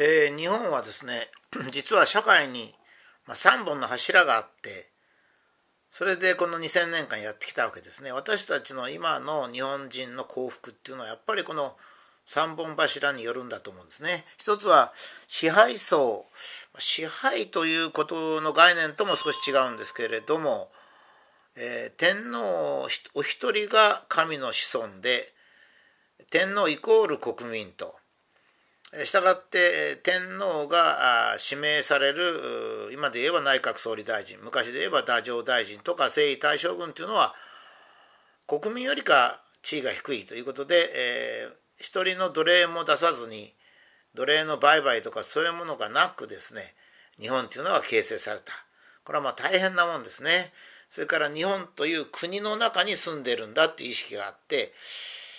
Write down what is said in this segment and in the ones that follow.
えー、日本はですね 実は社会に、3本の柱があってそれでこの2000年間やってきたわけですね。私たちの今の日本人の幸福っていうのはやっぱりこの3本柱によるんだと思うんですね。一つは支配層。支配ということの概念とも少し違うんですけれども、えー、天皇お一人が神の子孫で天皇イコール国民と。したがって天皇が指名される今で言えば内閣総理大臣昔で言えば太政大臣とか征夷大将軍というのは国民よりか地位が低いということで、えー、一人の奴隷も出さずに奴隷の売買とかそういうものがなくですね日本というのは形成された。これはまあ大変なもんですね。それから日本という国の中に住んでるんだという意識があって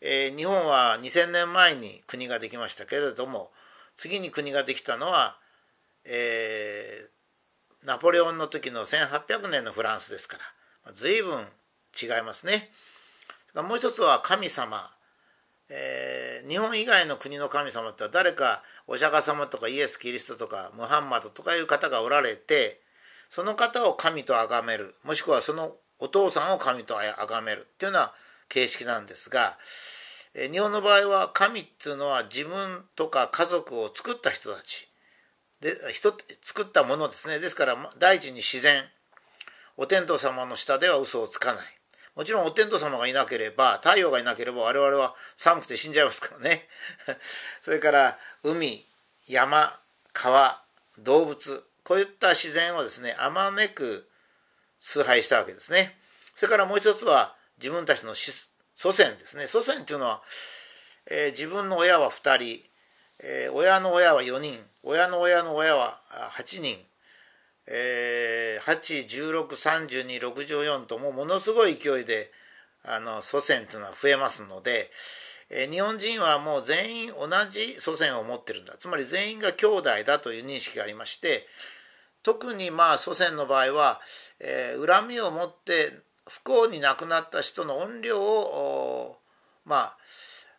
えー、日本は2000年前に国ができましたけれども次に国ができたのは、えー、ナポレオンの時の1800年のフランスですから、随分違いますね。もう一つは神様、えー、日本以外の国の神様って誰かお釈迦様とかイエス・キリストとかムハンマドとかいう方がおられてその方を神と崇めるもしくはそのお父さんを神と崇めるっていうのは形式なんですが日本の場合は神っていうのは自分とか家族を作った人たち。で人作ったものですね。ですから第一に自然。お天道様の下では嘘をつかない。もちろんお天道様がいなければ太陽がいなければ我々は寒くて死んじゃいますからね。それから海山川動物。こういった自然をですねあまねく崇拝したわけですね。それからもう一つは自分たちの祖先ですね。祖先っていうのは、えー、自分の親は2人、えー、親の親は4人親の親の親は8人、えー、8163264ともものすごい勢いであの祖先っていうのは増えますので、えー、日本人はもう全員同じ祖先を持ってるんだ。つまり全員が兄弟だという認識がありまして特にまあ祖先の場合は、えー、恨みを持って不幸に亡くなった人の怨霊をまあ、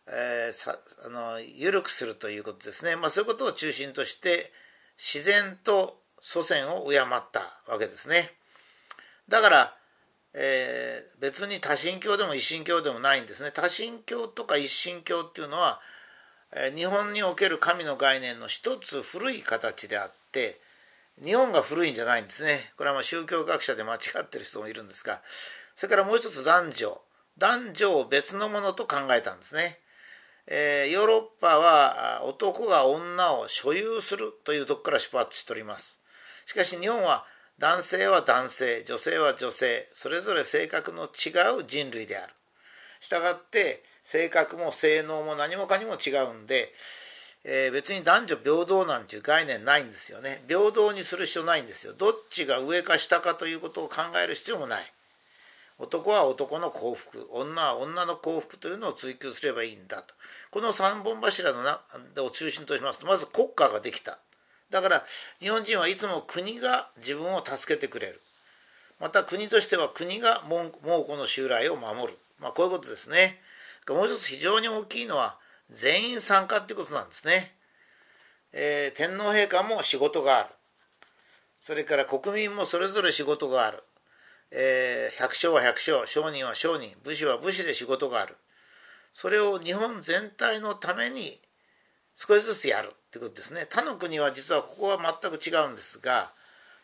えー、さあの緩くするということですね、まあ、そういうことを中心として自然と祖先を敬ったわけですね。だから、えー、別に多神教でも一神教でもないんですね。多神教とか一神教っていうのは、えー、日本における神の概念の一つ古い形であって日本が古いんじゃないんですね。これはま宗教学者で間違ってる人もいるんですがそれからもう一つ男女男女を別のものと考えたんですね。えー、ヨーロッパは男が女を所有するというとこから出発しております。しかし日本は男性は男性女性は女性それぞれ性格の違う人類である。したがって性格も性能も何もかにも違うんで、えー、別に男女平等なんていう概念ないんですよね。平等にする必要ないんですよ。どっちが上か下かということを考える必要もない。男は男の幸福。女は女の幸福というのを追求すればいいんだと。この3本柱のなを中心としますとまず国家ができた。だから日本人はいつも国が自分を助けてくれる。また国としては国が蒙古の襲来を守る、まあ、こういうことですね。もう一つ非常に大きいのは全員参加っていうことなんですね、えー、天皇陛下も仕事がある。それから国民もそれぞれ仕事がある。えー、百姓は百姓商人は商人武士は武士で仕事がある。それを日本全体のために少しずつやるってことですね。他の国は実はここは全く違うんですが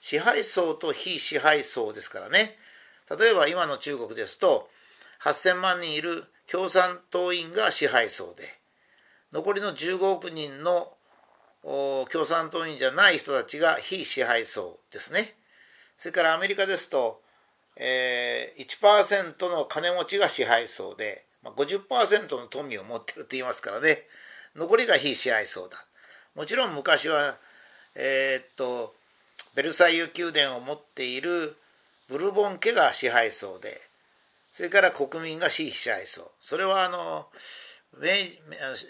支配層と非支配層ですからね。例えば今の中国ですと8,000万人いる共産党員が支配層で残りの15億人の共産党員じゃない人たちが非支配層ですね。それからアメリカですとえー、1%の金持ちが支配層で、まあ、50%の富を持ってるって言いますからね。残りが非支配層だ。もちろん昔はえー、っとベルサイユ宮殿を持っているブルボン家が支配層でそれから国民が非支配層。それはあの明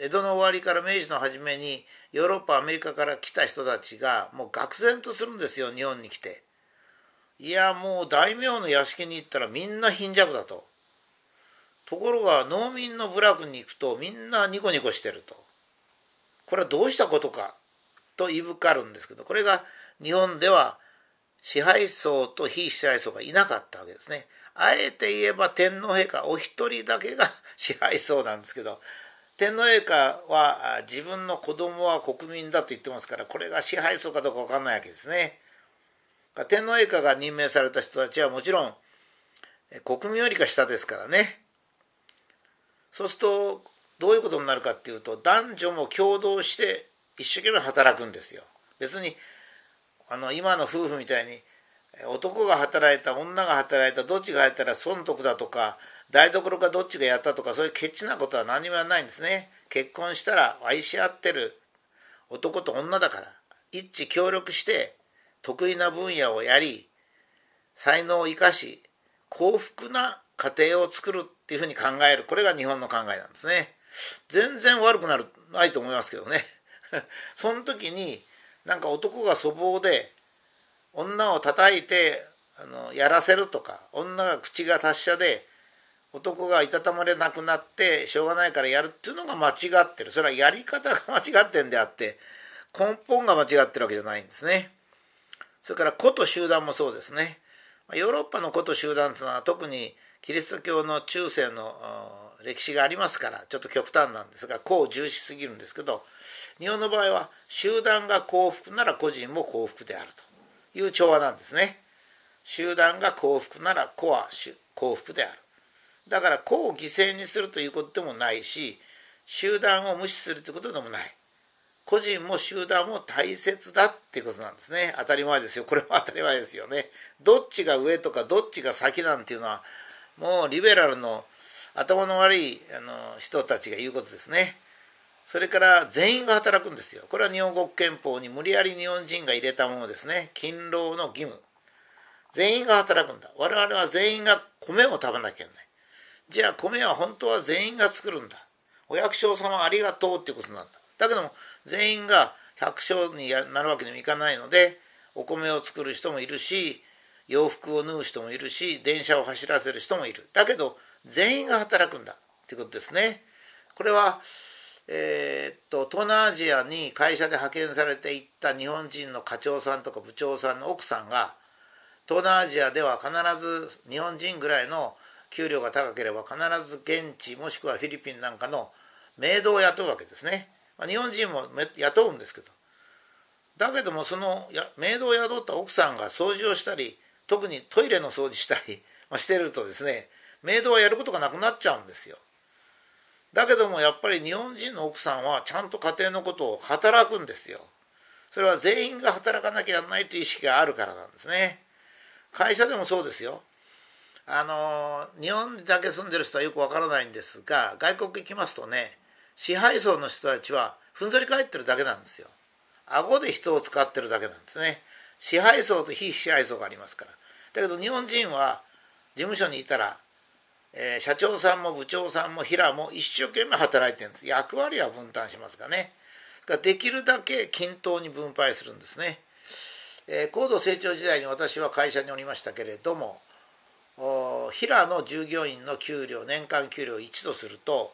江戸の終わりから明治の初めにヨーロッパアメリカから来た人たちがもう愕然とするんですよ日本に来て。いやもう大名の屋敷に行ったらみんな貧弱だとところが農民の部落に行くとみんなニコニコしてるとこれはどうしたことかといぶかるんですけどこれが日本では支配層と非支配層がいなかったわけですね。あえて言えば天皇陛下お一人だけが 支配層なんですけど天皇陛下は自分の子供は国民だと言ってますからこれが支配層かどうか分かんないわけですね。天皇陛下が任命された人たちはもちろん国民よりか下ですからね。そうするとどういうことになるかっていうと男女も共同して一生懸命働くんですよ。別にあの今の夫婦みたいに男が働いた女が働いたどっちがやったら損得だとか台所かどっちがやったとかそういうケチなことは何もないんですね。結婚したら愛し合ってる男と女だから一致協力して得意な分野をやり才能を生かし幸福な家庭を作るっていうふうに考えるこれが日本の考えなんですね。全然悪くなるないと思いますけどね。その時になんか男が粗暴で女を叩いてあのやらせるとか女が口が達者で男がいたたまれなくなってしょうがないからやるっていうのが間違ってるそれはやり方が間違ってんであって根本が間違ってるわけじゃないんですね。それから個と集団もそうですね。ヨーロッパの個と集団というのは特にキリスト教の中世の歴史がありますからちょっと極端なんですが個を重視すぎるんですけど日本の場合は集団が幸福なら個人も幸福であるという調和なんですね。集団が幸福なら個は幸福である。だから個を犠牲にするということでもないし集団を無視するということでもない。個人も集団も大切だってことなんですね。当たり前ですよ。これも当たり前ですよね。どっちが上とかどっちが先なんていうのはもうリベラルの頭の悪いあの人たちが言うことですね。それから全員が働くんですよ。これは日本国憲法に無理やり日本人が入れたものですね。勤労の義務。全員が働くんだ。我々は全員が米を食べなきゃいけない。じゃあ米は本当は全員が作るんだ。お役所様ありがとうってことなんだ。だけども全員が百姓になるわけにもいかないのでお米を作る人もいるし洋服を縫う人もいるし電車を走らせる人もいる。だけど全員が働くんだっていうことですね。これはえー、っと東南アジアに会社で派遣されていった日本人の課長さんとか部長さんの奥さんが東南アジアでは必ず日本人ぐらいの給料が高ければ必ず現地もしくはフィリピンなんかのメイドを雇うわけですね。まあ、日本人も雇うんですけどだけどもそのやメイドを雇った奥さんが掃除をしたり特にトイレの掃除したり、まあ、してるとですねメイドはやることがなくなっちゃうんですよ。だけどもやっぱり日本人の奥さんはちゃんと家庭のことを働くんですよ。それは全員が働かなきゃならないという意識があるからなんですね。会社でもそうですよ。あの日本だけ住んでる人はよくわからないんですが外国行きますとね支配層の人たちはふんぞり返ってるだけなんですよ。顎で人を使ってるだけなんですね。支配層と非支配層がありますから。だけど日本人は事務所にいたらえー、社長さんも部長さんも平も一生懸命働いてるんです役割は分担しますがねできるだけ均等に分配するんですね、えー、高度成長時代に私は会社におりましたけれども平の従業員の給料年間給料1とすると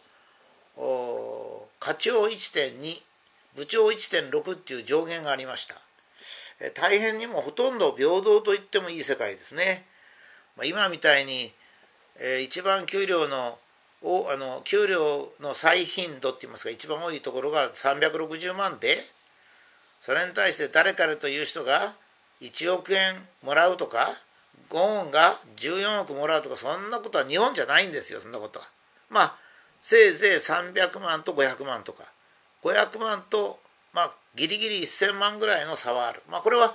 課長1.2部長1.6っていう上限がありました、大変にもほとんど平等と言ってもいい世界ですね、まあ、今みたいにえ、一番給料のおあの給料の再頻度って言いますか一番多いところが360万でそれに対して誰彼という人が1億円もらうとかゴーンが14億もらうとかそんなことは日本じゃないんですよそんなことは。まあせいぜい300万と500万とか500万とまあギリギリ1000万ぐらいの差はある。まあこれは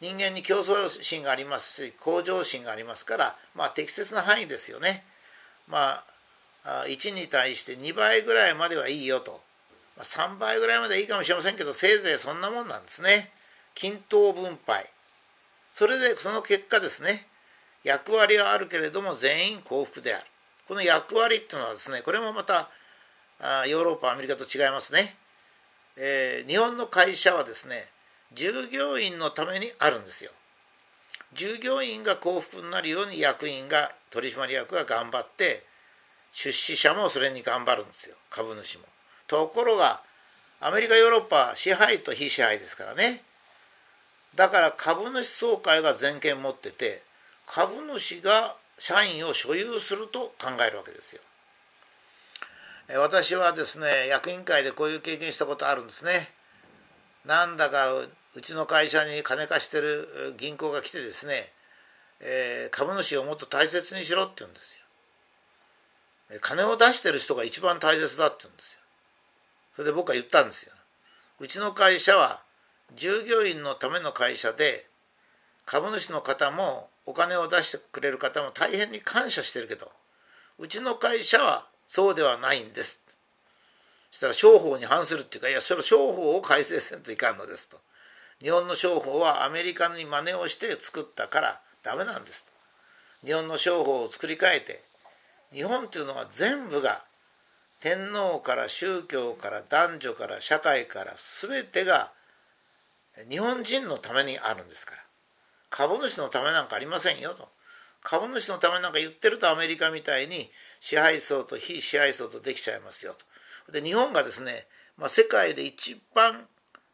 人間に競争心がありますし向上心がありますから、まあ、適切な範囲ですよね。まあ1に対して2倍ぐらいまではいいよと、まあ、3倍ぐらいまでいいかもしれませんけどせいぜいそんなもんなんですね。均等分配それでその結果ですね役割はあるけれども全員幸福であるこの役割っていうのはですねこれもまたあヨーロッパアメリカと違いますね。えー、日本の会社はですね従業員のためにあるんですよ。従業員が幸福になるように役員が取締役が頑張って出資者もそれに頑張るんですよ株主も。ところがアメリカヨーロッパ支配と非支配ですからねだから株主総会が全権持ってて株主が社員を所有すると考えるわけですよ。私はですね役員会でこういう経験したことあるんですね。なんだかうちの会社に金貸してる銀行が来てですね、えー、株主をもっと大切にしろって言うんですよ。金を出してる人が一番大切だって言うんですよ。それで僕は言ったんですよ。うちの会社は従業員のための会社で株主の方もお金を出してくれる方も大変に感謝してるけどうちの会社はそうではないんです。したら商法に反するっていうかいやそれ商法を改正せんといかんのですと。日本の商法はアメリカに真似をして作ったからダメなんですと。日本の商法を作り変えて日本っていうのは全部が天皇から宗教から男女から社会から全てが日本人のためにあるんですから。株主のためなんかありませんよと。株主のためなんか言ってるとアメリカみたいに支配層と非支配層とできちゃいますよと。で日本がですね、まあ、世界で一番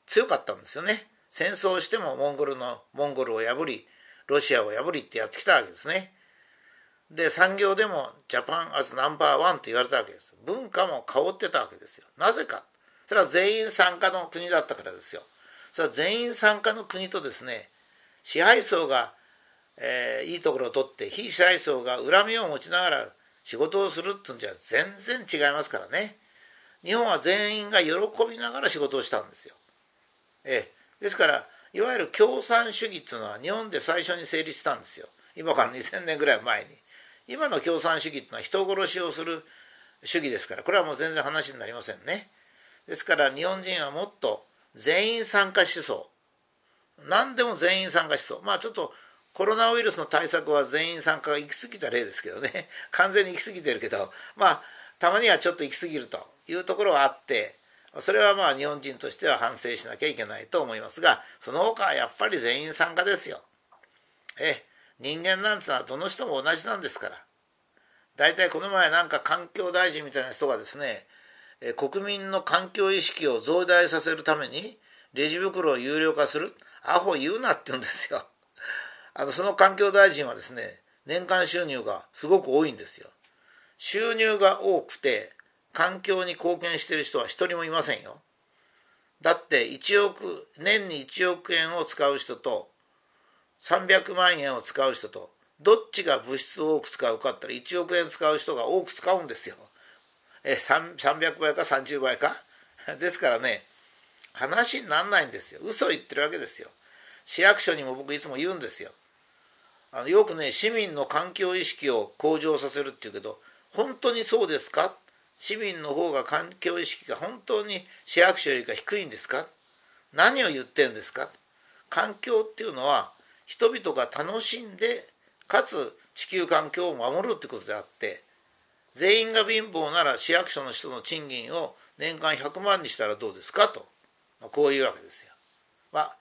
強かったんですよね。戦争してもモンゴルのモンゴルを破りロシアを破りってやってきたわけですね。で産業でもジャパンアズナンバーワンと言われたわけです文化も香ってたわけですよ。なぜか。それは全員参加の国だったからですよ。それは全員参加の国とですね支配層が、えー、いいところを取って非支配層が恨みを持ちながら仕事をするっていうんじゃ全然違いますからね日本は全員が喜びながら仕事をしたんですよ。ええ、ですからいわゆる共産主義っていうのは日本で最初に成立したんですよ今から2,000年ぐらい前に。今の共産主義っていうのは人殺しをする主義ですからこれはもう全然話になりませんね。ですから日本人はもっと全員参加思想何でも全員参加しそうまあちょっとコロナウイルスの対策は全員参加が行き過ぎた例ですけどね 完全に行き過ぎてるけどまあたまにはちょっと行き過ぎるというところはあってそれはまあ日本人としては反省しなきゃいけないと思いますがその他はやっぱり全員参加ですよ。え人間なんてのはどの人も同じなんですから。大体この前なんか環境大臣みたいな人がですね国民の環境意識を増大させるためにレジ袋を有料化するアホ言うなって言うんですよ。あのその環境大臣はですね年間収入がすごく多いんですよ。収入が多くて環境に貢献してる人は一人もいませんよ。だって1億年に1億円を使う人と300万円を使う人とどっちが物質を多く使うかって言ったら1億円使う人が多く使うんですよ。え300倍か30倍か？ですからね話になんないんですよ。嘘を言ってるわけですよ。市役所にも僕いつも言うんですよ。あのよくね市民の環境意識を向上させるっていうけど本当にそうですか？市民の方が環境意識が本当に市役所よりか低いんですか？何を言ってんですか？環境っていうのは人々が楽しんでかつ地球環境を守るってことであって全員が貧乏なら市役所の人の賃金を年間100万にしたらどうですか？と。まあ、こういうわけですよ。まあ、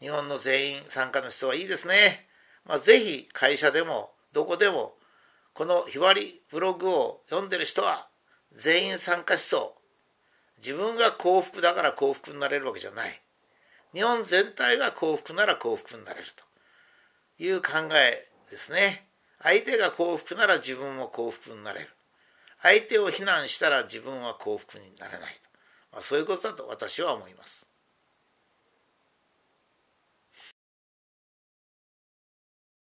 日本の全員参加の人はいいですね。まあ、ぜひ会社でもどこでもこのひばりブログを読んでる人は全員参加しそう。自分が幸福だから幸福になれるわけじゃない。日本全体が幸福なら幸福になれるという考えですね。相手が幸福なら自分も幸福になれる。相手を非難したら自分は幸福になれない。まあ、そういうことだと私は思います。